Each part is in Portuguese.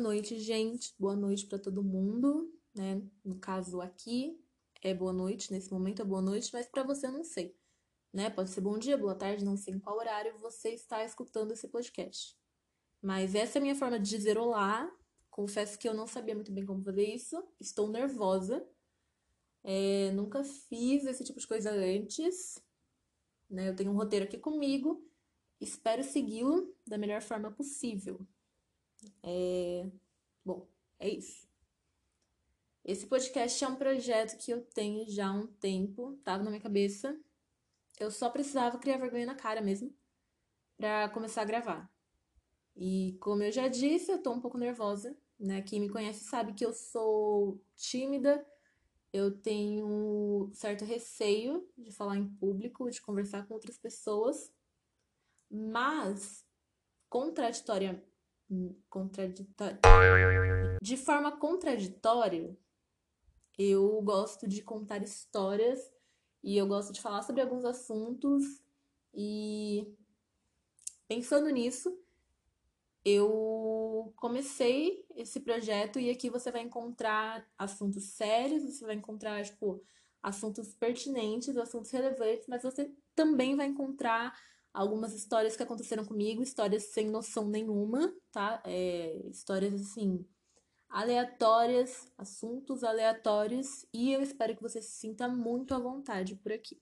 noite, gente. Boa noite para todo mundo, né? No caso aqui é boa noite, nesse momento é boa noite, mas para você eu não sei, né? Pode ser bom dia, boa tarde, não sei em qual horário você está escutando esse podcast. Mas essa é a minha forma de dizer olá. Confesso que eu não sabia muito bem como fazer isso. Estou nervosa. É, nunca fiz esse tipo de coisa antes. Né? Eu tenho um roteiro aqui comigo. Espero segui-lo da melhor forma possível. É... Bom, é isso. Esse podcast é um projeto que eu tenho já há um tempo, tava na minha cabeça. Eu só precisava criar vergonha na cara mesmo para começar a gravar. E como eu já disse, eu tô um pouco nervosa, né? Quem me conhece sabe que eu sou tímida, eu tenho certo receio de falar em público, de conversar com outras pessoas, mas contraditória contraditória de forma contraditória, eu gosto de contar histórias e eu gosto de falar sobre alguns assuntos. E pensando nisso, eu comecei esse projeto e aqui você vai encontrar assuntos sérios, você vai encontrar, tipo, assuntos pertinentes, assuntos relevantes, mas você também vai encontrar algumas histórias que aconteceram comigo, histórias sem noção nenhuma, tá? É, histórias assim, aleatórias, assuntos aleatórios, e eu espero que você se sinta muito à vontade por aqui.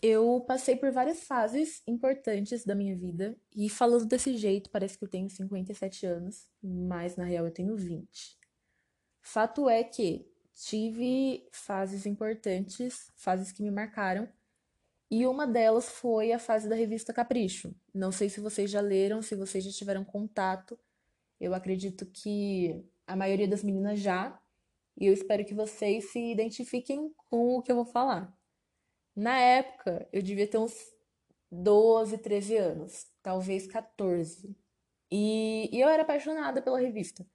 Eu passei por várias fases importantes da minha vida, e falando desse jeito, parece que eu tenho 57 anos, mas na real eu tenho 20. Fato é que tive fases importantes, fases que me marcaram, e uma delas foi a fase da revista Capricho. Não sei se vocês já leram, se vocês já tiveram contato. Eu acredito que a maioria das meninas já, e eu espero que vocês se identifiquem com o que eu vou falar. Na época, eu devia ter uns 12, 13 anos, talvez 14. E, eu era apaixonada pela revista.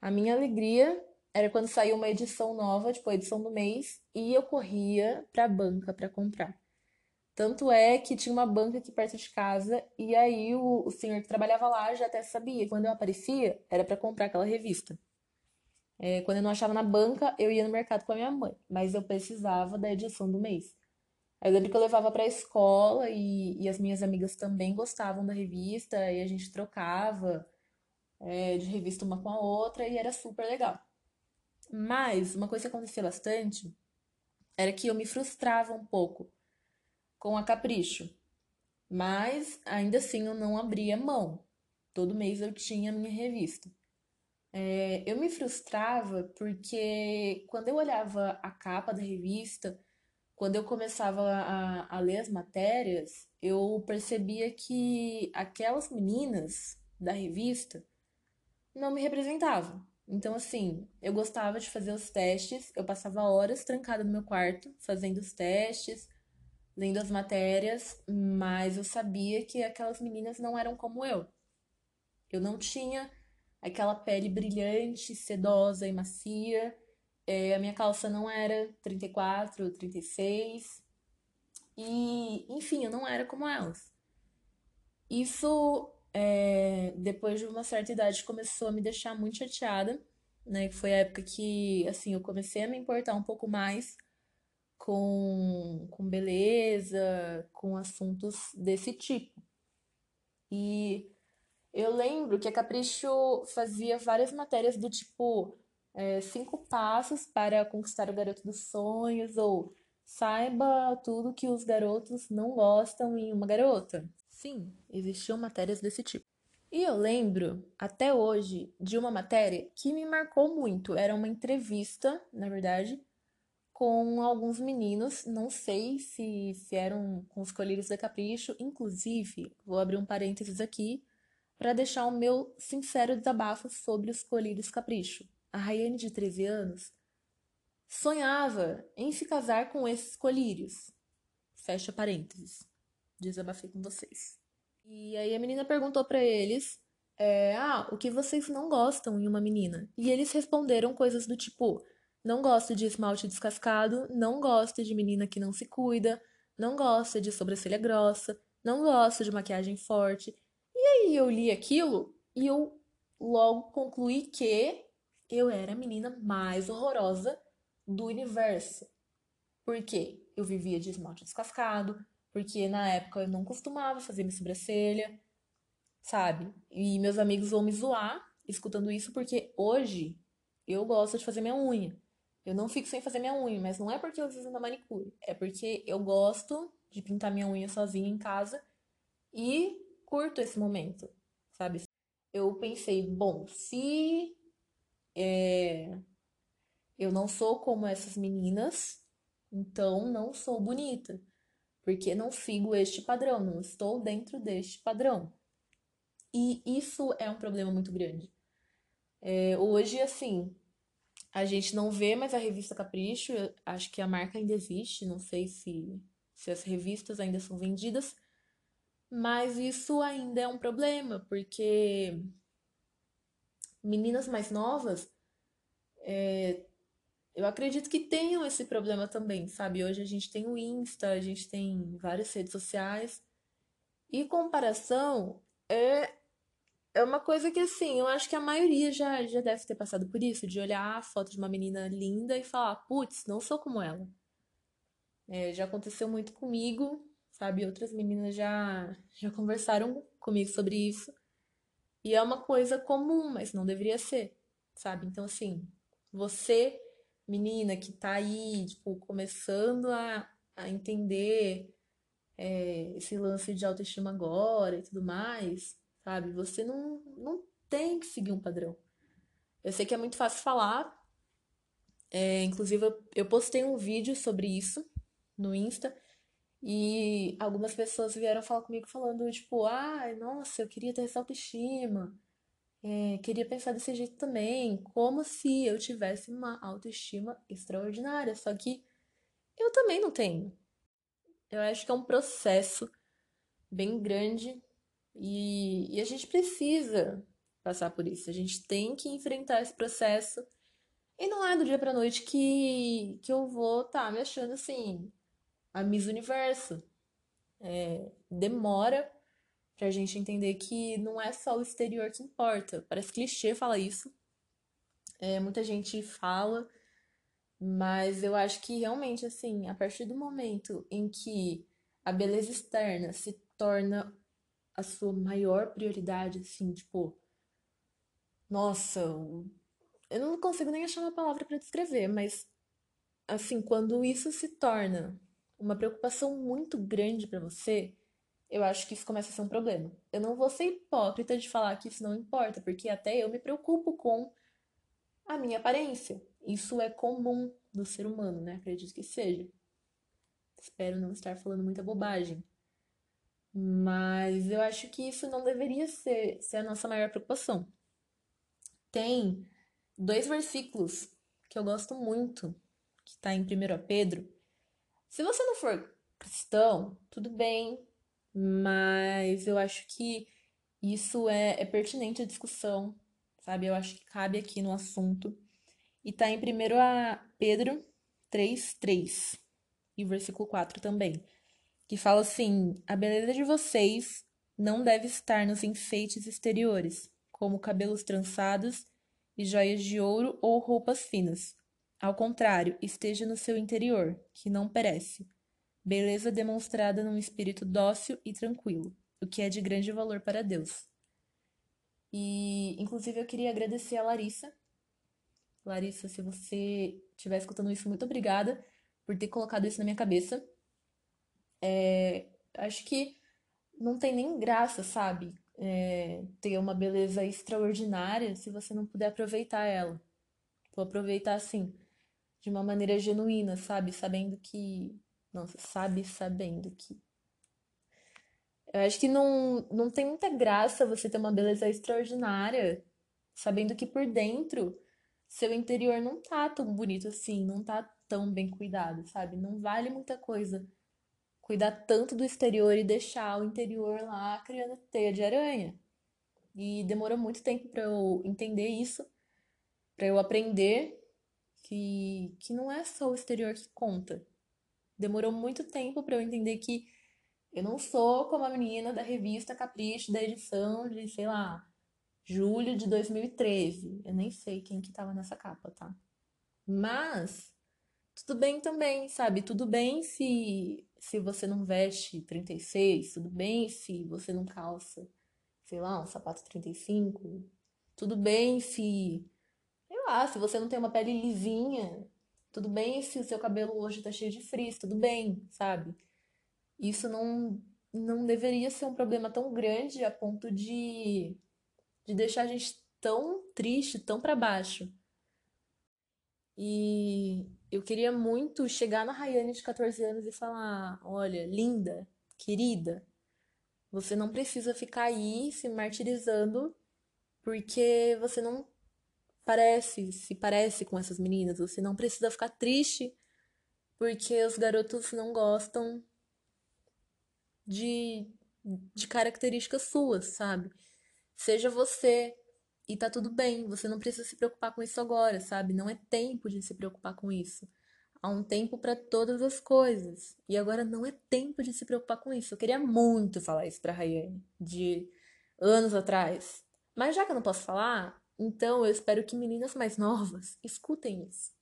A minha alegria era quando saía uma edição nova, tipo a edição do mês, e eu corria pra banca para comprar. Tanto é que tinha uma banca aqui perto de casa, e aí o, o senhor que trabalhava lá já até sabia. Quando eu aparecia, era para comprar aquela revista. É, quando eu não achava na banca, eu ia no mercado com a minha mãe, mas eu precisava da edição do mês. Aí eu lembro que eu levava pra escola e, e as minhas amigas também gostavam da revista e a gente trocava é, de revista uma com a outra e era super legal. Mas uma coisa que acontecia bastante era que eu me frustrava um pouco com a Capricho. Mas ainda assim eu não abria mão. Todo mês eu tinha minha revista. É, eu me frustrava porque quando eu olhava a capa da revista quando eu começava a, a ler as matérias, eu percebia que aquelas meninas da revista não me representavam. Então, assim, eu gostava de fazer os testes, eu passava horas trancada no meu quarto, fazendo os testes, lendo as matérias, mas eu sabia que aquelas meninas não eram como eu. Eu não tinha aquela pele brilhante, sedosa e macia é, a minha calça não era 34, 36. E, enfim, eu não era como elas. Isso, é, depois de uma certa idade, começou a me deixar muito chateada, né? Foi a época que, assim, eu comecei a me importar um pouco mais com, com beleza, com assuntos desse tipo. E eu lembro que a Capricho fazia várias matérias do tipo é, cinco passos para conquistar o garoto dos sonhos ou saiba tudo que os garotos não gostam em uma garota. Sim, existiam matérias desse tipo. E eu lembro, até hoje, de uma matéria que me marcou muito. Era uma entrevista, na verdade, com alguns meninos. Não sei se, eram com os colírios da Capricho. Inclusive, vou abrir um parênteses aqui para deixar o meu sincero desabafo sobre os colírios Capricho a Rayane de 13 anos, sonhava em se casar com esses colírios. Fecha parênteses. Desabafei com vocês. E aí a menina perguntou para eles: é, Ah, o que vocês não gostam em uma menina? E eles responderam coisas do tipo: Não gosto de esmalte descascado, não gosto de menina que não se cuida, não gosta de sobrancelha grossa, não gosto de maquiagem forte. E aí eu li aquilo e eu logo concluí que eu era a menina mais horrorosa do universo. Por quê? Eu vivia de esmalte descascado, porque na época eu não costumava fazer minha sobrancelha, sabe? E meus amigos vão me zoar escutando isso, porque hoje eu gosto de fazer minha unha. Eu não fico sem fazer minha unha, mas não é porque eu uso na manicure, é porque eu gosto de pintar minha unha sozinha em casa e curto esse momento, sabe? Eu pensei, bom, se é, eu não sou como essas meninas, então não sou bonita, porque não sigo este padrão, não estou dentro deste padrão. E isso é um problema muito grande. É, hoje, assim, a gente não vê mais a revista Capricho, acho que a marca ainda existe, não sei se, se as revistas ainda são vendidas, mas isso ainda é um problema, porque meninas mais novas, é, eu acredito que tenham esse problema também, sabe? Hoje a gente tem o Insta, a gente tem várias redes sociais, e comparação é é uma coisa que, assim, eu acho que a maioria já, já deve ter passado por isso, de olhar a foto de uma menina linda e falar, putz, não sou como ela. É, já aconteceu muito comigo, sabe? Outras meninas já, já conversaram comigo sobre isso. E é uma coisa comum, mas não deveria ser, sabe? Então, assim, você, menina que tá aí, tipo, começando a, a entender é, esse lance de autoestima agora e tudo mais sabe? Você não, não tem que seguir um padrão. Eu sei que é muito fácil falar. É, inclusive, eu, postei um vídeo sobre isso no Insta. E algumas pessoas vieram falar comigo falando, tipo, ah, nossa, eu queria ter essa autoestima. É, queria pensar desse jeito também. Como se eu tivesse uma autoestima extraordinária. Só que eu também não tenho. Eu acho que é um processo bem grande e, e a gente precisa passar por isso. A gente tem que enfrentar esse processo. E não é do dia pra noite que, que eu vou estar tá me achando assim, a Miss Universo. É, demora pra gente entender que não é só o exterior que importa. Parece clichê falar isso. É, muita gente fala, mas eu acho que realmente, assim, a partir do momento em que a beleza externa se torna a sua maior prioridade, assim, tipo, nossa, eu não consigo nem achar uma palavra para descrever, mas assim, quando isso se torna uma preocupação muito grande para você, eu acho que isso começa a ser um problema. Eu não vou ser hipócrita de falar que isso não importa, porque até eu me preocupo com a minha aparência. Isso é comum do ser humano, né? Acredito que seja. Espero não estar falando muita bobagem. Mas eu acho que isso não deveria ser, ser a nossa maior preocupação. Tem dois versículos que eu gosto muito, que está em 1 Pedro. Se você não for cristão, tudo bem, mas eu acho que isso é, é pertinente à discussão, sabe? Eu acho que cabe aqui no assunto. E está em 1 Pedro 3, 3 e versículo 4 também que fala assim: a beleza de vocês não deve estar nos enfeites exteriores, como cabelos trançados e joias de ouro ou roupas finas. Ao contrário, esteja no seu interior, que não perece. Beleza demonstrada num espírito dócil e tranquilo, o que é de grande valor para Deus. E, inclusive, eu queria agradecer a Larissa. Larissa, se você estiver escutando isso, muito obrigada por ter colocado isso na minha cabeça. É, acho que não tem nem graça, sabe? É, ter uma beleza extraordinária se você não puder aproveitar ela. Vou aproveitar assim, de uma maneira genuína, sabe? Sabendo que. Nossa, sabe sabendo que. Eu acho que não, não tem muita graça você ter uma beleza extraordinária, sabendo que por dentro seu interior não tá tão bonito assim, não tá tão bem cuidado, sabe? Não vale muita coisa cuidar tanto do exterior e deixar o interior lá criando teia de aranha. E demorou muito tempo para eu entender isso, para eu aprender que, que não é só o exterior que conta. Demorou muito tempo para eu entender que eu não sou como a menina da revista Capricho, da edição de, sei lá, julho de 2013. Eu nem sei quem que tava nessa capa, tá? Mas tudo bem também, sabe? Tudo bem se se você não veste 36, tudo bem se você não calça, sei lá, um sapato 35. Tudo bem se sei lá, se você não tem uma pele lisinha, tudo bem se o seu cabelo hoje tá cheio de frizz, tudo bem, sabe? Isso não não deveria ser um problema tão grande a ponto de de deixar a gente tão triste, tão para baixo. E eu queria muito chegar na Rayane de 14 anos e falar: olha, linda, querida, você não precisa ficar aí se martirizando porque você não parece, se parece com essas meninas. Você não precisa ficar triste porque os garotos não gostam de, de características suas, sabe? Seja você e tá tudo bem, você não precisa se preocupar com isso agora, sabe? Não é tempo de se preocupar com isso. Há um tempo para todas as coisas. E agora não é tempo de se preocupar com isso. Eu queria muito falar isso pra Rayane, de anos atrás. Mas já que eu não posso falar, então eu espero que meninas mais novas escutem isso.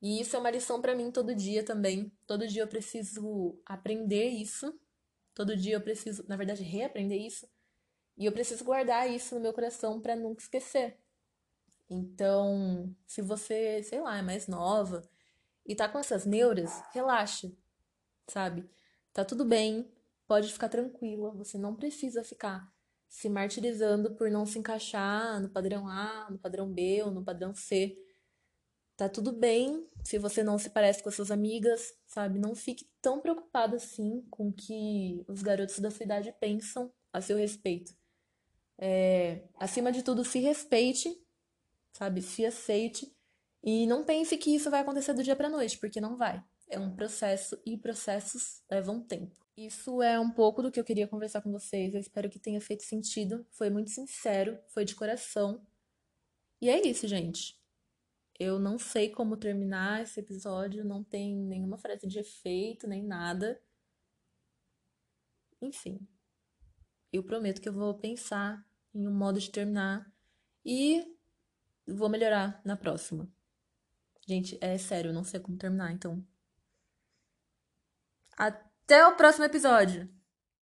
E isso é uma lição para mim todo dia também. Todo dia eu preciso aprender isso. Todo dia eu preciso, na verdade, reaprender isso e eu preciso guardar isso no meu coração para nunca esquecer. Então, se você, sei lá, é mais nova e tá com essas neuras, relaxa, sabe? Tá tudo bem, pode ficar tranquila, você não precisa ficar se martirizando por não se encaixar no padrão A, no padrão B ou no padrão C. Tá tudo bem se você não se parece com as suas amigas, sabe? Não fique tão preocupada assim com o que os garotos da sua idade pensam a seu respeito. É, acima de tudo, se respeite, sabe? Se aceite e não pense que isso vai acontecer do dia para noite, porque não vai. É um processo e processos levam tempo. Isso é um pouco do que eu queria conversar com vocês. Eu espero que tenha feito sentido. Foi muito sincero, foi de coração. E é isso, gente. Eu não sei como terminar esse episódio, não tem nenhuma frase de efeito, nem nada. Enfim, eu prometo que eu vou pensar em um modo de terminar e vou melhorar na próxima. Gente, é sério, eu não sei como terminar, então. Até o próximo episódio!